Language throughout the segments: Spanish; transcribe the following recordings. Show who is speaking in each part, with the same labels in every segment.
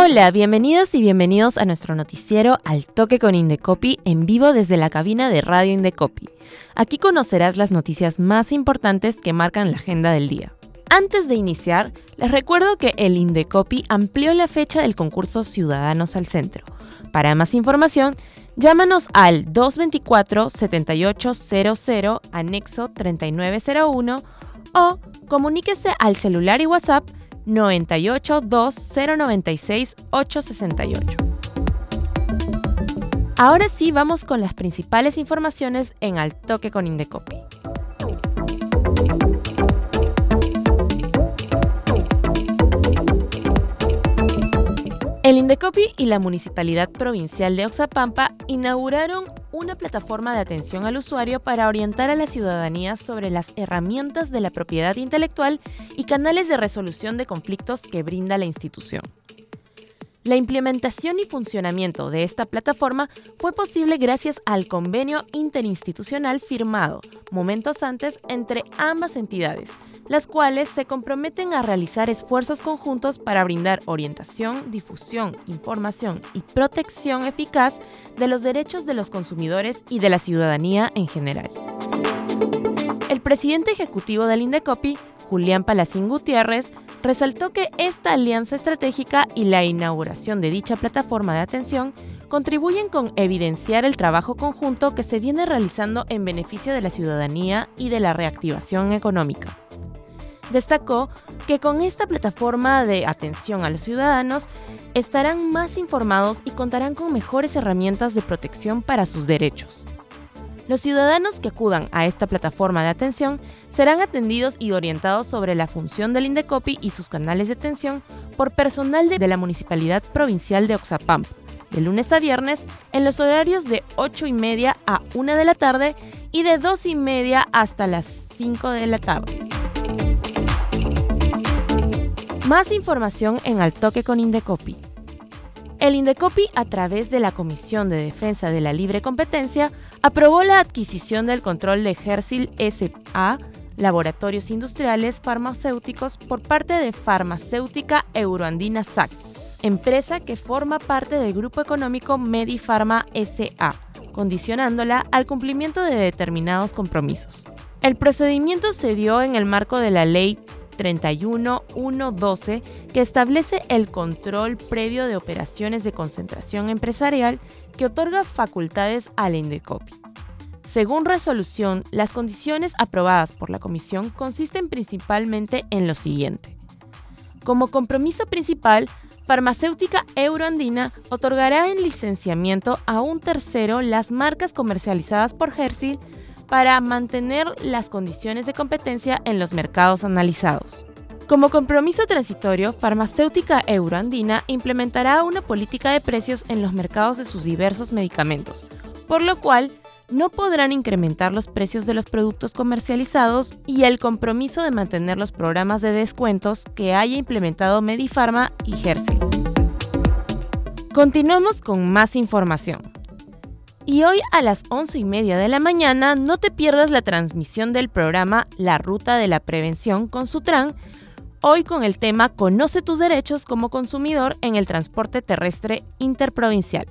Speaker 1: Hola, bienvenidas y bienvenidos a nuestro noticiero Al Toque con Indecopi en vivo desde la cabina de Radio Indecopi. Aquí conocerás las noticias más importantes que marcan la agenda del día. Antes de iniciar, les recuerdo que el Indecopi amplió la fecha del concurso Ciudadanos al Centro. Para más información, llámanos al 224-7800 anexo 3901 o comuníquese al celular y WhatsApp 98 2096 868. Ahora sí, vamos con las principales informaciones en Al Toque con Indecopi. El Indecopi y la Municipalidad Provincial de Oxapampa inauguraron una plataforma de atención al usuario para orientar a la ciudadanía sobre las herramientas de la propiedad intelectual y canales de resolución de conflictos que brinda la institución. La implementación y funcionamiento de esta plataforma fue posible gracias al convenio interinstitucional firmado momentos antes entre ambas entidades, las cuales se comprometen a realizar esfuerzos conjuntos para brindar orientación, difusión, información y protección eficaz de los derechos de los consumidores y de la ciudadanía en general. El presidente ejecutivo del Indecopi, Julián Palacín Gutiérrez, resaltó que esta alianza estratégica y la inauguración de dicha plataforma de atención contribuyen con evidenciar el trabajo conjunto que se viene realizando en beneficio de la ciudadanía y de la reactivación económica. Destacó que con esta plataforma de atención a los ciudadanos estarán más informados y contarán con mejores herramientas de protección para sus derechos. Los ciudadanos que acudan a esta plataforma de atención serán atendidos y orientados sobre la función del Indecopi y sus canales de atención por personal de, la Municipalidad Provincial de Oxapampa, de lunes a viernes en los horarios de 8 y media a 1 de la tarde y de 2 y media hasta las 5 de la tarde. Más información en Al Toque con Indecopi. El Indecopi, a través de la Comisión de Defensa de la Libre Competencia, aprobó la adquisición del control de Hersil SA, Laboratorios Industriales Farmacéuticos, por parte de Farmacéutica Euroandina SAC, empresa que forma parte del grupo económico Medifarma SA, condicionándola al cumplimiento de determinados compromisos. El procedimiento se dio en el marco de la Ley 31112 que establece el control previo de operaciones de concentración empresarial que otorga facultades al Indecopi. Según resolución, las condiciones aprobadas por la Comisión consisten principalmente en lo siguiente. Como compromiso principal, Farmacéutica Euroandina otorgará en licenciamiento a un tercero las marcas comercializadas por Hersil para mantener las condiciones de competencia en los mercados analizados. Como compromiso transitorio, Farmacéutica Euroandina implementará una política de precios en los mercados de sus diversos medicamentos, por lo cual no podrán incrementar los precios de los productos comercializados y el compromiso de mantener los programas de descuentos que haya implementado Medifarma y Hershey. Continuamos con más información. Y hoy a las 11 y media de la mañana no te pierdas la transmisión del programa La Ruta de la Prevención con Sutran, hoy con el tema Conoce tus derechos como consumidor en el transporte terrestre interprovincial.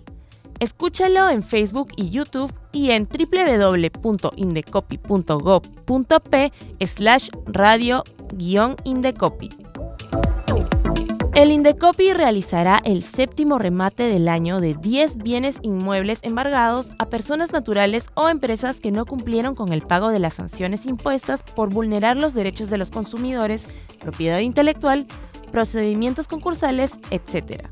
Speaker 1: Escúchalo en Facebook y YouTube y en www.indecopi.gov.p slash radio-indecopi. El Indecopi realizará el séptimo remate del año de 10 bienes inmuebles embargados a personas naturales o empresas que no cumplieron con el pago de las sanciones impuestas por vulnerar los derechos de los consumidores, propiedad intelectual, procedimientos concursales, etc.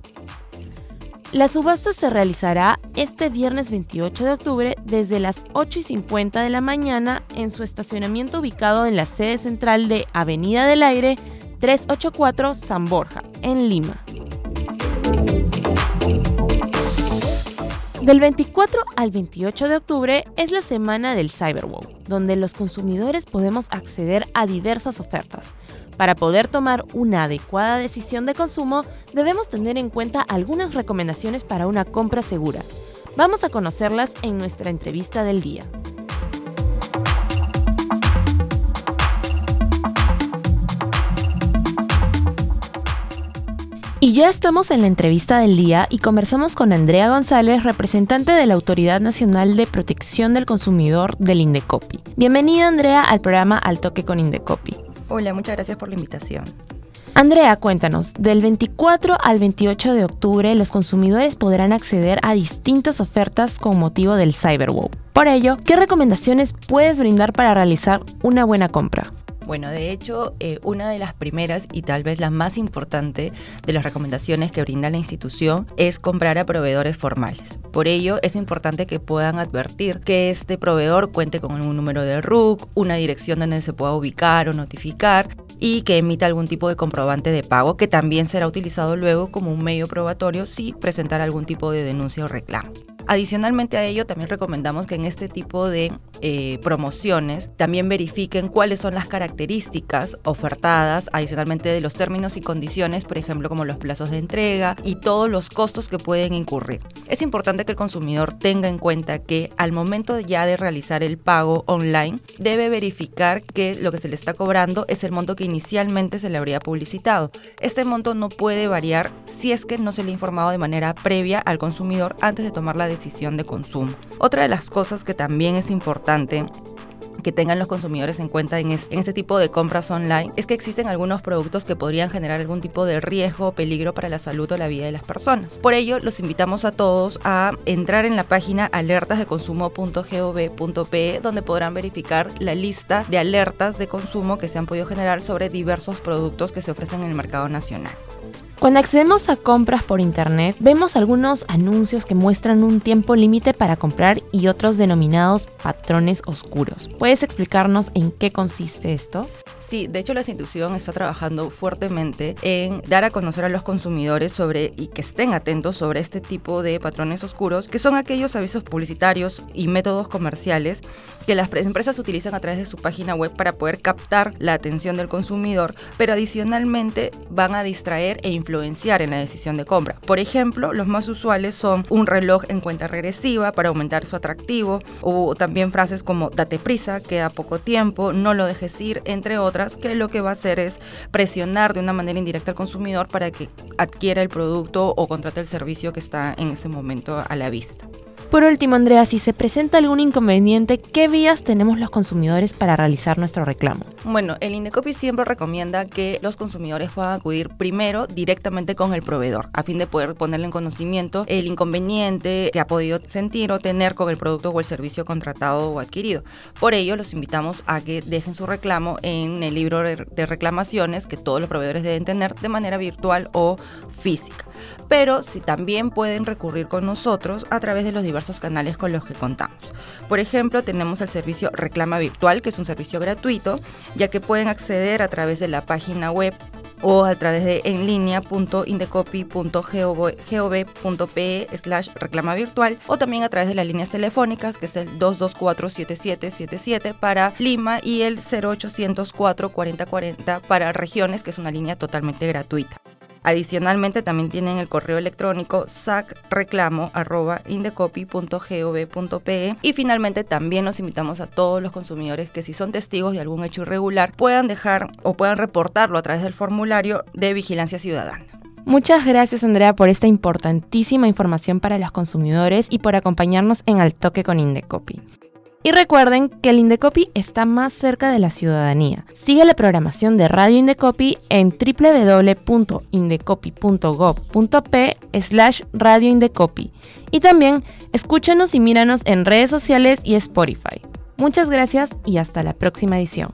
Speaker 1: La subasta se realizará este viernes 28 de octubre desde las 8 y 50 de la mañana en su estacionamiento ubicado en la sede central de Avenida del Aire, 384 San Borja, en Lima. Del 24 al 28 de octubre es la semana del Cyberwow, donde los consumidores podemos acceder a diversas ofertas. Para poder tomar una adecuada decisión de consumo, debemos tener en cuenta algunas recomendaciones para una compra segura. Vamos a conocerlas en nuestra entrevista del día. Ya estamos en la entrevista del día y conversamos con Andrea González, representante de la Autoridad Nacional de Protección del Consumidor del Indecopi. Bienvenida Andrea al programa Al Toque con Indecopi.
Speaker 2: Hola, muchas gracias por la invitación.
Speaker 1: Andrea, cuéntanos, del 24 al 28 de octubre los consumidores podrán acceder a distintas ofertas con motivo del Cyberwow. Por ello, ¿qué recomendaciones puedes brindar para realizar una buena compra?
Speaker 2: Bueno, de hecho, eh, una de las primeras y tal vez la más importante de las recomendaciones que brinda la institución es comprar a proveedores formales. Por ello, es importante que puedan advertir que este proveedor cuente con un número de RUC, una dirección donde se pueda ubicar o notificar y que emita algún tipo de comprobante de pago que también será utilizado luego como un medio probatorio si presentar algún tipo de denuncia o reclamo. Adicionalmente a ello, también recomendamos que en este tipo de eh, promociones también verifiquen cuáles son las características ofertadas, adicionalmente de los términos y condiciones, por ejemplo, como los plazos de entrega y todos los costos que pueden incurrir. Es importante que el consumidor tenga en cuenta que al momento ya de realizar el pago online, debe verificar que lo que se le está cobrando es el monto que inicialmente se le habría publicitado. Este monto no puede variar si es que no se le ha informado de manera previa al consumidor antes de tomar la decisión decisión de consumo. Otra de las cosas que también es importante que tengan los consumidores en cuenta en, este tipo de compras online es que existen algunos productos que podrían generar algún tipo de riesgo o peligro para la salud o la vida de las personas. Por ello, los invitamos a todos a entrar en la página alertasdeconsumo.gov.pe donde podrán verificar la lista de alertas de consumo que se han podido generar sobre diversos productos que se ofrecen en el mercado nacional.
Speaker 1: Cuando accedemos a compras por internet, vemos algunos anuncios que muestran un tiempo límite para comprar y otros denominados patrones oscuros. ¿Puedes explicarnos en qué consiste esto?
Speaker 2: Sí, de hecho la institución está trabajando fuertemente en dar a conocer a los consumidores sobre y que estén atentos sobre este tipo de patrones oscuros, que son aquellos avisos publicitarios y métodos comerciales que las empresas utilizan a través de su página web para poder captar la atención del consumidor, pero adicionalmente van a distraer e influenciar en la decisión de compra. Por ejemplo, los más usuales son un reloj en cuenta regresiva para aumentar su atractivo, o también frases como date prisa, queda poco tiempo, no lo dejes ir, entre otros que lo que va a hacer es presionar de una manera indirecta al consumidor para que adquiera el producto o contrate el servicio que está en ese momento a la vista.
Speaker 1: Por último, Andrea, si se presenta algún inconveniente, ¿qué vías tenemos los consumidores para realizar nuestro reclamo?
Speaker 2: Bueno, el Indecopi siempre recomienda que los consumidores puedan acudir primero directamente con el proveedor, a fin de poder ponerle en conocimiento el inconveniente que ha podido sentir o tener con el producto o el servicio contratado o adquirido. Por ello, los invitamos a que dejen su reclamo en el libro de reclamaciones que todos los proveedores deben tener de manera virtual o física. Pero si también pueden recurrir con nosotros a través de los canales con los que contamos. Por ejemplo, tenemos el servicio Reclama Virtual, que es un servicio gratuito, ya que pueden acceder a través de la página web o a través de en línea.indecopy.gov.pe slash reclama virtual o también a través de las líneas telefónicas que es el 224-7777 para Lima y el 0804 4040 para regiones que es una línea totalmente gratuita. Adicionalmente también tienen el correo electrónico sacreclamo.indecopy.gov.pe y finalmente también los invitamos a todos los consumidores que si son testigos de algún hecho irregular puedan dejar o puedan reportarlo a través del formulario de vigilancia ciudadana.
Speaker 1: Muchas gracias Andrea por esta importantísima información para los consumidores y por acompañarnos en Al Toque con Indecopy. Y recuerden que el Indecopi está más cerca de la ciudadanía. Sigue la programación de Radio Indecopi en www.indecopi.gov.p slash Radio Indecopi. Y también escúchanos y míranos en redes sociales y Spotify. Muchas gracias y hasta la próxima edición.